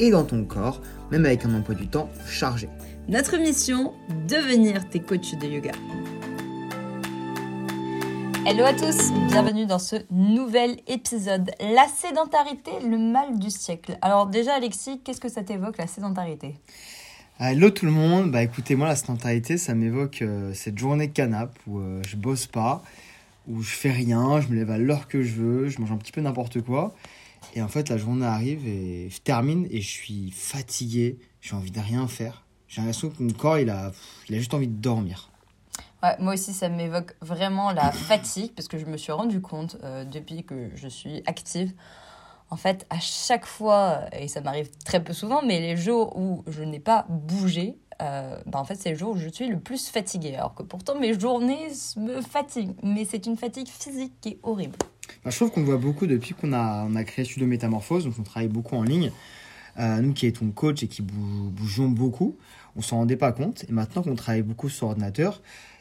et dans ton corps, même avec un emploi du temps chargé. Notre mission, devenir tes coachs de yoga. Hello à tous, bienvenue dans ce nouvel épisode. La sédentarité, le mal du siècle. Alors déjà Alexis, qu'est-ce que ça t'évoque la sédentarité? Hello tout le monde, bah écoutez moi la sédentarité ça m'évoque euh, cette journée canap où euh, je bosse pas, où je fais rien, je me lève à l'heure que je veux, je mange un petit peu n'importe quoi. Et en fait la journée arrive et je termine et je suis fatigué, j'ai envie de rien faire. J'ai l'impression que mon corps il a, il a juste envie de dormir. Moi aussi, ça m'évoque vraiment la fatigue parce que je me suis rendu compte euh, depuis que je suis active en fait, à chaque fois, et ça m'arrive très peu souvent, mais les jours où je n'ai pas bougé, euh, bah en fait, c'est les jours où je suis le plus fatiguée. Alors que pourtant, mes journées me fatiguent. Mais c'est une fatigue physique qui est horrible. Je trouve qu'on voit beaucoup depuis qu'on a, créé Studio Métamorphose, donc on travaille beaucoup en ligne. Euh, nous qui étions coach et qui bougeons beaucoup, on s'en rendait pas compte. Et maintenant qu'on travaille beaucoup sur ordinateur,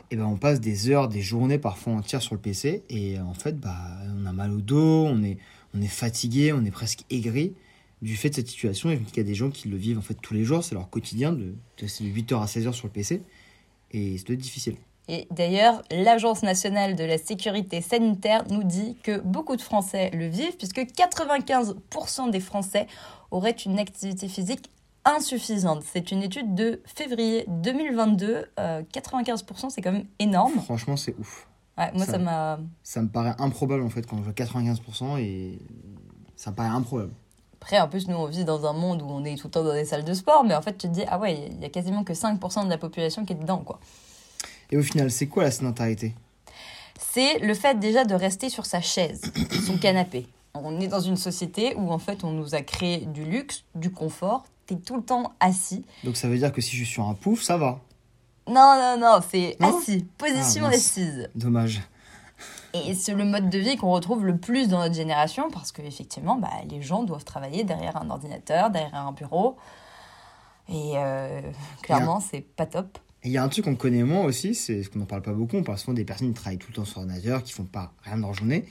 et eh ben on passe des heures, des journées parfois entières sur le PC. Et en fait, bah, on a mal au dos, on est, fatigué, on est presque aigri du fait de cette situation. Et je qu'il y a des gens qui le vivent en fait tous les jours, c'est leur quotidien de, de, de 8h à 16h sur le PC. Et c'est difficile. Et d'ailleurs, l'Agence nationale de la sécurité sanitaire nous dit que beaucoup de Français le vivent, puisque 95% des Français auraient une activité physique insuffisante. C'est une étude de février 2022. 95%, c'est quand même énorme. Franchement, c'est ouf. Ouais, moi, ça m'a. Ça, me paraît improbable en fait quand je vois 95% et ça me paraît improbable. Après, en plus, nous, on vit dans un monde où on est tout le temps dans des salles de sport, mais en fait, tu te dis, ah ouais, il y a quasiment que 5% de la population qui est dedans, quoi. Et au final, c'est quoi la sédentarité? C'est le fait déjà de rester sur sa chaise, son canapé. On est dans une société où en fait on nous a créé du luxe, du confort, t'es tout le temps assis. Donc ça veut dire que si je suis sur un pouf, ça va Non, non, non, c'est assis, position ah, assise. Dommage. Et c'est le mode de vie qu'on retrouve le plus dans notre génération parce que effectivement, bah, les gens doivent travailler derrière un ordinateur, derrière un bureau. Et euh, clairement, c'est pas top. Il y a un truc qu'on connaît moins aussi, c'est ce qu'on n'en parle pas beaucoup. On parle souvent des personnes qui travaillent tout le temps sur ordinateur, qui font pas rien dans leur journée.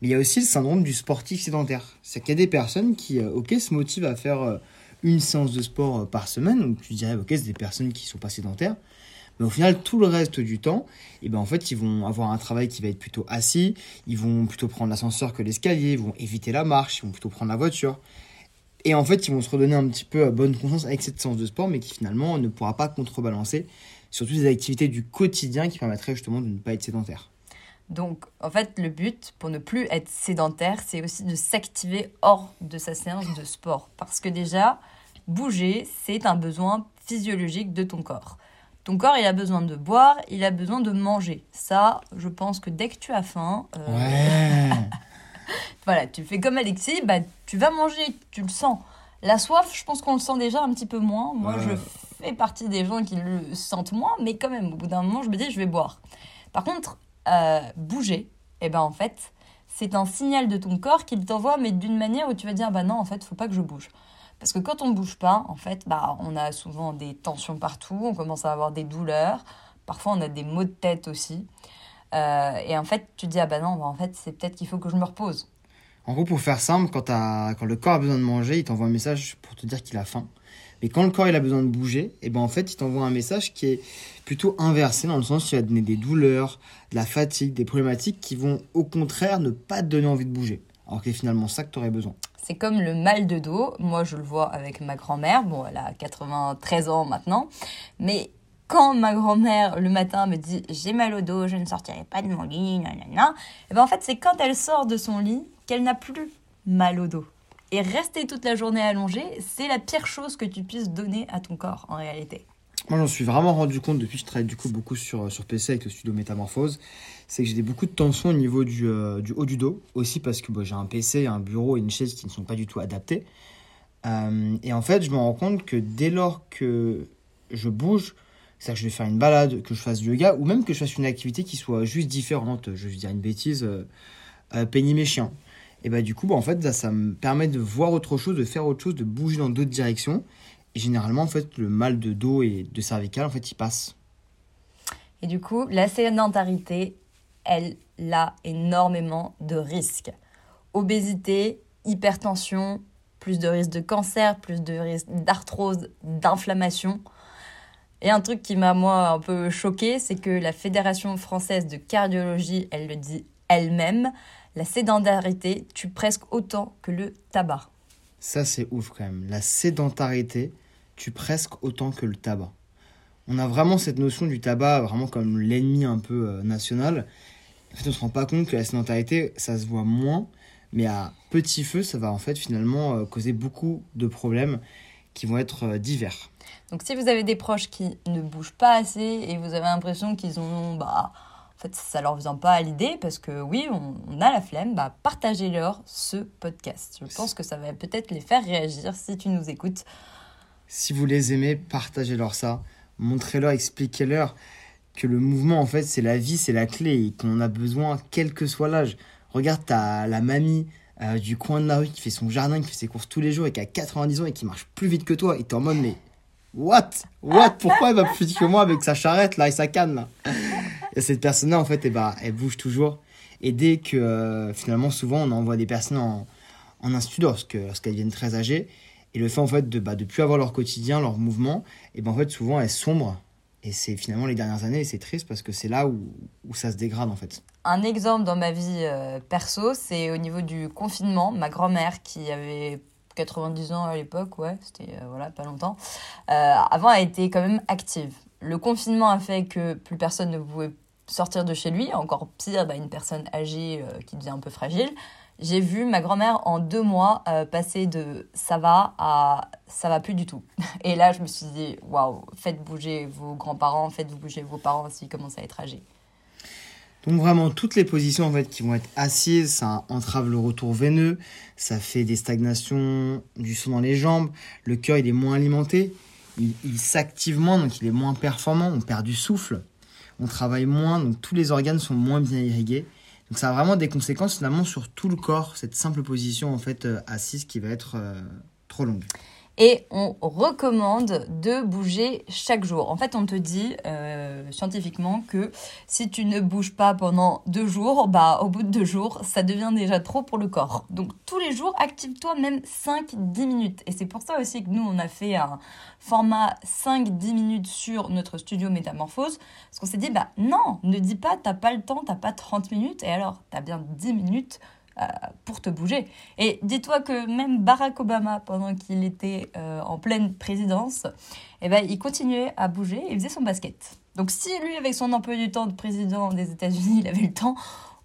Mais il y a aussi le syndrome du sportif sédentaire. C'est qu'il y a des personnes qui, euh, ok, se motivent à faire euh, une séance de sport euh, par semaine. Donc tu dirais, ok, c'est des personnes qui sont pas sédentaires. Mais au final, tout le reste du temps, et eh ben en fait, ils vont avoir un travail qui va être plutôt assis. Ils vont plutôt prendre l'ascenseur que l'escalier. Ils vont éviter la marche. Ils vont plutôt prendre la voiture. Et en fait, ils vont se redonner un petit peu bonne conscience avec cette séance de sport, mais qui finalement ne pourra pas contrebalancer surtout des activités du quotidien qui permettraient justement de ne pas être sédentaire. Donc, en fait, le but pour ne plus être sédentaire, c'est aussi de s'activer hors de sa séance de sport. Parce que déjà, bouger, c'est un besoin physiologique de ton corps. Ton corps, il a besoin de boire, il a besoin de manger. Ça, je pense que dès que tu as faim, euh, ouais. voilà, tu fais comme Alexis, bah, tu vas manger, tu le sens. La soif, je pense qu'on le sent déjà un petit peu moins. Moi, je fais partie des gens qui le sentent moins, mais quand même, au bout d'un moment, je me dis, je vais boire. Par contre, euh, bouger, et eh ben en fait, c'est un signal de ton corps qu'il t'envoie, mais d'une manière où tu vas dire, bah non, en fait, faut pas que je bouge. Parce que quand on bouge pas, en fait, bah, on a souvent des tensions partout, on commence à avoir des douleurs, parfois on a des maux de tête aussi. Euh, et en fait, tu te dis, ah bah non, bah, en fait, c'est peut-être qu'il faut que je me repose. En gros, pour faire simple, quand, quand le corps a besoin de manger, il t'envoie un message pour te dire qu'il a faim. Mais quand le corps il a besoin de bouger, et eh ben en fait, il t'envoie un message qui est plutôt inversé dans le sens où il va donner des douleurs, de la fatigue, des problématiques qui vont au contraire ne pas te donner envie de bouger. Alors que finalement ça que tu aurais besoin. C'est comme le mal de dos. Moi, je le vois avec ma grand-mère. Bon, elle a 93 ans maintenant. Mais quand ma grand-mère le matin me dit j'ai mal au dos, je ne sortirai pas de mon lit, nanana, et eh ben en fait, c'est quand elle sort de son lit qu'elle n'a plus mal au dos. Et rester toute la journée allongée, c'est la pire chose que tu puisses donner à ton corps en réalité. Moi, j'en suis vraiment rendu compte depuis que je travaille du coup beaucoup sur, sur PC avec le studio Métamorphose. C'est que j'ai beaucoup de tension au niveau du, euh, du, haut du dos. Aussi parce que bah, j'ai un PC, un bureau et une chaise qui ne sont pas du tout adaptés. Euh, et en fait, je me rends compte que dès lors que je bouge, c'est-à-dire que je vais faire une balade, que je fasse du yoga, ou même que je fasse une activité qui soit juste différente. Je vais dire une bêtise, euh, euh, mes chiens. Et bah du coup, bah, en fait, ça, ça me permet de voir autre chose, de faire autre chose, de bouger dans d'autres directions. Et généralement, en fait, le mal de dos et de cervical, en fait, il passe. Et du coup, la sédentarité, elle a énormément de risques. Obésité, hypertension, plus de risques de cancer, plus de risques d'arthrose, d'inflammation. Et un truc qui m'a, moi, un peu choqué, c'est que la Fédération française de cardiologie, elle le dit elle-même, la sédentarité tue presque autant que le tabac. Ça, c'est ouf quand même. La sédentarité tue presque autant que le tabac. On a vraiment cette notion du tabac vraiment comme l'ennemi un peu euh, national. En fait, on se rend pas compte que la sédentarité, ça se voit moins, mais à petit feu, ça va en fait finalement euh, causer beaucoup de problèmes qui vont être euh, divers. Donc si vous avez des proches qui ne bougent pas assez et vous avez l'impression qu'ils ont... Bah, en fait, ça leur vient pas à l'idée parce que oui, on, a la flemme, bah, partagez-leur ce podcast. Je pense que ça va peut-être les faire réagir si tu nous écoutes. Si vous les aimez, partagez-leur ça. Montrez-leur, expliquez-leur que le mouvement, en fait, c'est la vie, c'est la clé et qu'on a besoin, quel que soit l'âge. Regarde, t'as la mamie euh, du coin de la rue qui fait son jardin, qui fait ses courses tous les jours et qui a 90 ans et qui marche plus vite que toi. Et t'es en mode, mais what? What? Pourquoi elle va plus vite que moi avec sa charrette là et sa canne là? Et cette personne-là, en fait, eh ben, elle bouge toujours. Et dès que euh, finalement, souvent, on envoie des personnes en, en institut lorsque- lorsqu'elles viennent très âgées. Et le fait en fait de bah, de plus avoir leur quotidien, leur mouvement, et ben en fait souvent elles sombrent. Et c'est finalement les dernières années, c'est triste parce que c'est là où, où ça se dégrade en fait. Un exemple dans ma vie euh, perso, c'est au niveau du confinement. Ma grand-mère qui avait 90 ans à l'époque, ouais, c'était euh, voilà, pas longtemps. Euh, avant, elle était quand même active. Le confinement a fait que plus personne ne pouvait sortir de chez lui. Encore pire, bah, une personne âgée euh, qui devient un peu fragile. J'ai vu ma grand-mère en deux mois passer de ça va à ça va plus du tout. Et là, je me suis dit, waouh, faites bouger vos grands-parents, faites bouger vos parents s'ils commencent à être âgés. Donc vraiment toutes les positions en fait qui vont être assises, ça entrave le retour veineux, ça fait des stagnations, du sang dans les jambes, le cœur il est moins alimenté, il, s'active moins donc il est moins performant, on perd du souffle, on travaille moins donc tous les organes sont moins bien irrigués. Donc ça a vraiment des conséquences finalement sur tout le corps, cette simple position en fait euh, assise qui va être euh, trop longue. Et on recommande de bouger chaque jour. En fait, on te dit euh, scientifiquement que si tu ne bouges pas pendant deux jours, bah, au bout de deux jours, ça devient déjà trop pour le corps. Donc, tous les jours, active-toi même 5-10 minutes. Et c'est pour ça aussi que nous, on a fait un format 5-10 minutes sur notre studio Métamorphose. Parce qu'on s'est dit, bah non, ne dis pas, t'as pas le temps, t'as pas 30 minutes. Et alors, t'as bien 10 minutes pour te bouger. Et dis-toi que même Barack Obama, pendant qu'il était euh, en pleine présidence, eh ben, il continuait à bouger et faisait son basket. Donc si lui, avec son emploi du temps de président des États-Unis, il avait le temps,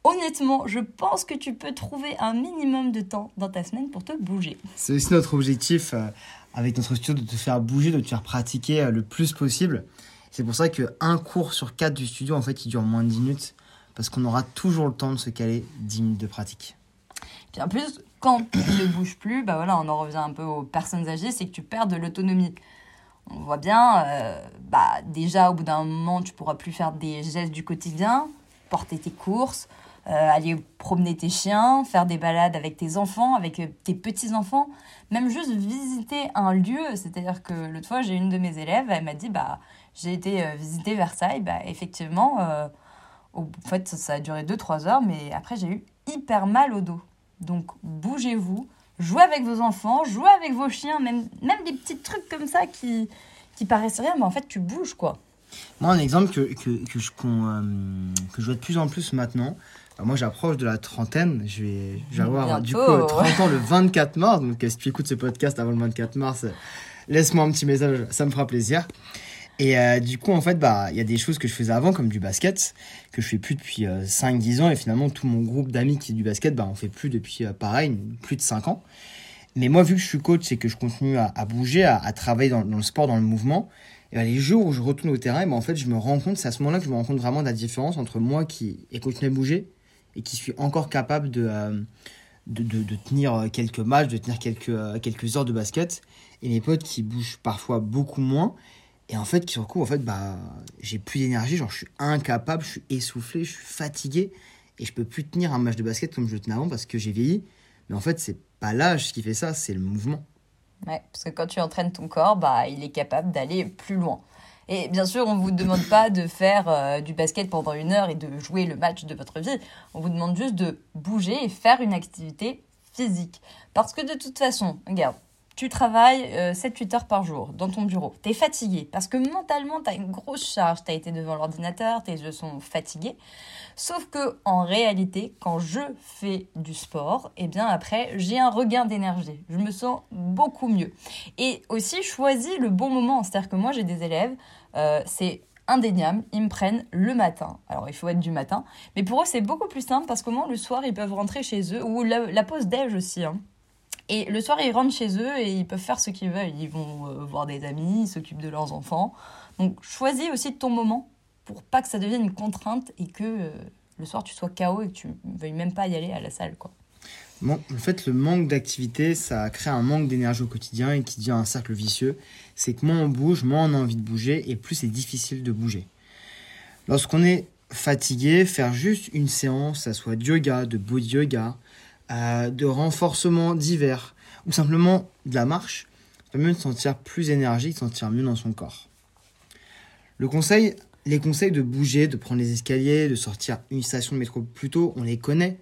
honnêtement, je pense que tu peux trouver un minimum de temps dans ta semaine pour te bouger. C'est aussi notre objectif euh, avec notre studio de te faire bouger, de te faire pratiquer euh, le plus possible. C'est pour ça qu'un cours sur quatre du studio, en fait, il dure moins de 10 minutes. Parce qu'on aura toujours le temps de se caler 10 minutes de pratique. En plus, quand tu ne bouges plus, bah voilà, on en revient un peu aux personnes âgées, c'est que tu perds de l'autonomie. On voit bien, euh, bah déjà au bout d'un moment, tu pourras plus faire des gestes du quotidien, porter tes courses, euh, aller promener tes chiens, faire des balades avec tes enfants, avec euh, tes petits-enfants, même juste visiter un lieu. C'est-à-dire que l'autre fois, j'ai une de mes élèves, elle m'a dit, bah j'ai été visiter Versailles, bah effectivement, en fait, ça a duré 2-3 heures, mais après, j'ai eu hyper mal au dos. Donc, bougez-vous, jouez avec vos enfants, jouez avec vos chiens, même, même des petits trucs comme ça qui, qui paraissent rien, mais en fait, tu bouges, quoi. Moi, un exemple que, que, que je, euh, que je vois de plus en plus maintenant, alors moi j'approche de la trentaine, je vais, je vais avoir du coup Bientôt. 30 ans le 24 mars, donc euh, si tu écoutes ce podcast avant le 24 mars, euh, laisse-moi un petit message, ça me fera plaisir. Et euh, du coup, en fait, bah, il y a des choses que je faisais avant, comme du basket, que je fais plus depuis 5-10 ans, et finalement, tout mon groupe d'amis qui est du basket, bah, on fait plus depuis, euh, pareil, plus de 5 ans. Mais moi, vu que je suis coach et que je continue à, bouger, à, travailler dans, le sport, dans le mouvement, et ben, les jours où je retourne au terrain, ben, en fait, je me rends c'est à ce moment-là que je me rends compte vraiment de la différence entre moi qui ai continué à bouger et qui suis encore capable de, euh, de, de, tenir euh, quelques matchs, de tenir quelques, euh, quelques heures de basket, et mes potes qui bougent parfois beaucoup moins Et en fait, sur le coup, en fait, bah, j'ai plus d'énergie, genre je suis incapable, je suis essoufflé, je suis fatigué et je peux plus tenir un match de basket comme je le tenais avant parce que j'ai vieilli. Mais en fait, c'est pas l'âge qui fait ça, c'est le mouvement. Ouais, parce que quand tu entraînes ton corps, bah, il est capable d'aller plus loin. Et bien sûr, on ne vous demande pas de faire euh, du basket pendant une heure et de jouer le match de votre vie. On vous demande juste de bouger et faire une activité physique. Parce que de toute façon, regarde, tu travailles 7-8 euh, heures par jour dans ton bureau. Tu es fatigué parce que mentalement, tu as une grosse charge. Tu as été devant l'ordinateur, tes yeux sont fatigués. Sauf que en réalité, quand je fais du sport, et eh bien après, j'ai un regain d'énergie. Je me sens beaucoup mieux. Et aussi, choisis le bon moment. C'est-à-dire que moi, j'ai des élèves, euh, c'est indéniable, ils me prennent le matin. Alors, il faut être du matin. Mais pour eux, c'est beaucoup plus simple parce qu'au moins, le soir, ils peuvent rentrer chez eux. Ou la, pause déj aussi. Hein. Et le soir, ils rentrent chez eux et ils peuvent faire ce qu'ils veulent. Ils vont euh, voir des amis, ils s'occupent de leurs enfants. Donc, choisis aussi ton moment pour pas que ça devienne une contrainte et que euh, le soir, tu sois KO et que tu ne veuilles même pas y aller à la salle. quoi. En fait, le manque d'activité, ça crée un manque d'énergie au quotidien et qui devient un cercle vicieux. C'est que moins on bouge, moins on a envie de bouger et plus c'est difficile de bouger. Lorsqu'on est fatigué, faire juste une séance, ça soit de yoga, de body yoga, euh, de renforcement divers ou simplement de la marche, ça permet de se sentir plus énergique, de se sentir mieux dans son corps. Le conseil, les conseils de bouger, de prendre les escaliers, de sortir une station de métro plus tôt, on les connaît.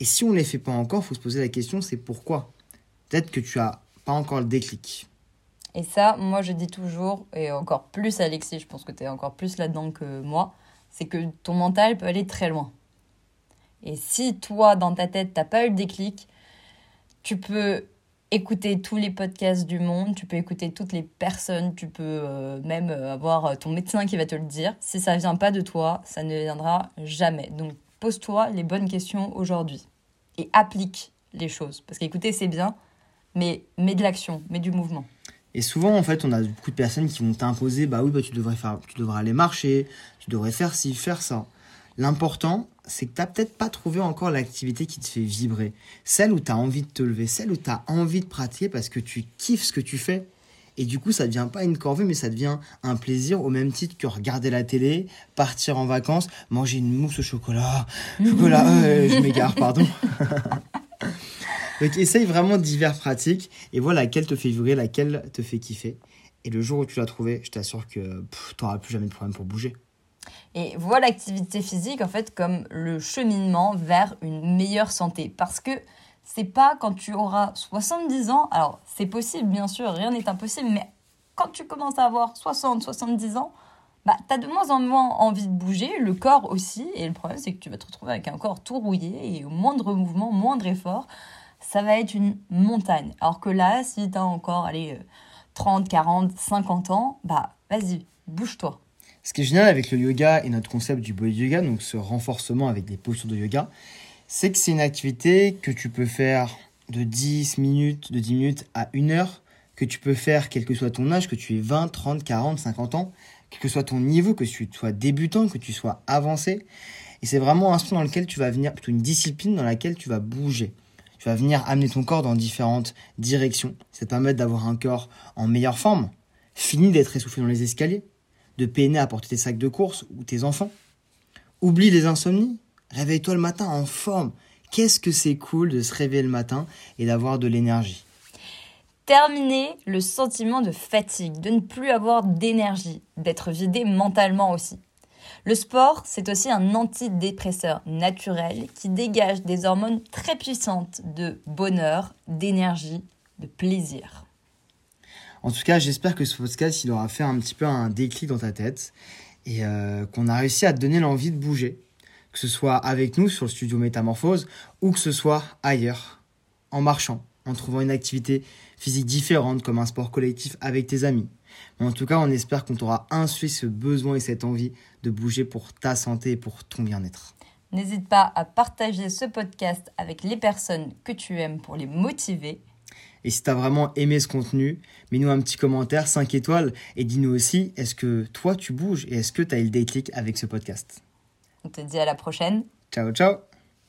Et si on ne les fait pas encore, il faut se poser la question, c'est pourquoi? Peut-être que tu as pas encore le déclic. Et ça, moi je dis toujours, et encore plus Alexis, je pense que tu es encore plus là-dedans que moi, c'est que ton mental peut aller très loin. Et si toi, dans ta tête, t'as pas eu le déclic, tu peux écouter tous les podcasts du monde, tu peux écouter toutes les personnes, tu peux euh, même euh, avoir ton médecin qui va te le dire. Si ça vient pas de toi, ça ne viendra jamais. Donc pose-toi les bonnes questions aujourd'hui et applique les choses. Parce qu'écouter, c'est bien, mais mets de l'action, mets du mouvement. Et souvent, en fait, on a beaucoup de personnes qui vont t'imposer, bah oui, bah, tu, devrais faire, tu devrais aller marcher, tu devrais faire ci, faire ça. L'important, c'est que tu n'as peut-être pas trouvé encore l'activité qui te fait vibrer. Celle où tu as envie de te lever, celle où tu as envie de pratiquer parce que tu kiffes ce que tu fais. Et du coup, ça ne devient pas une corvée, mais ça devient un plaisir au même titre que regarder la télé, partir en vacances, manger une mousse au chocolat. Chocolat, euh, je m'égare, pardon. Donc, essaye vraiment divers pratiques et vois laquelle te fait vibrer, laquelle te fait kiffer. Et le jour où tu l'as trouvé, je t'assure que tu n'auras plus jamais de problème pour bouger. Et vois l'activité physique en fait comme le cheminement vers une meilleure santé. Parce que c'est pas quand tu auras 70 ans, alors c'est possible bien sûr, rien n'est impossible, mais quand tu commences à avoir 60, 70 ans, bah, tu as de moins en moins envie de bouger, le corps aussi, et le problème c'est que tu vas te retrouver avec un corps tout rouillé, et au moindre mouvement, moindre effort, ça va être une montagne. Alors que là, si tu as encore allez, 30, 40, 50 ans, bah vas-y, bouge-toi. Ce qui est génial avec le yoga et notre concept du body yoga, donc ce renforcement avec des postures de yoga, c'est que c'est une activité que tu peux faire de 10 minutes, de 10 minutes à 1 heure, que tu peux faire quel que soit ton âge, que tu aies 20, 30, 40, 50 ans, quel que soit ton niveau, que tu sois débutant, que tu sois avancé. Et c'est vraiment un sport dans lequel tu vas venir, plutôt une discipline dans laquelle tu vas bouger. Tu vas venir amener ton corps dans différentes directions. Ça te permet d'avoir un corps en meilleure forme, fini d'être essoufflé dans les escaliers, de peiner à porter tes sacs de course ou tes enfants. Oublie les insomnies. Réveille-toi le matin en forme. Qu'est-ce que c'est cool de se réveiller le matin et d'avoir de l'énergie. Terminer le sentiment de fatigue, de ne plus avoir d'énergie, d'être vidé mentalement aussi. Le sport, c'est aussi un antidépresseur naturel qui dégage des hormones très puissantes de bonheur, d'énergie, de plaisir. En tout cas, j'espère que ce podcast, il aura fait un petit peu un déclic dans ta tête et euh, qu'on a réussi à te donner l'envie de bouger. Que ce soit avec nous sur le studio Métamorphose ou que ce soit ailleurs, en marchant, en trouvant une activité physique différente comme un sport collectif avec tes amis. Mais en tout cas, on espère qu'on t'aura insufflé ce besoin et cette envie de bouger pour ta santé et pour ton bien-être. N'hésite pas à partager ce podcast avec les personnes que tu aimes pour les motiver et si tu as vraiment aimé ce contenu, mets-nous un petit commentaire, 5 étoiles, et dis-nous aussi, est-ce que toi tu bouges et est-ce que tu as eu le déclic avec ce podcast? On te dit à la prochaine. Ciao, ciao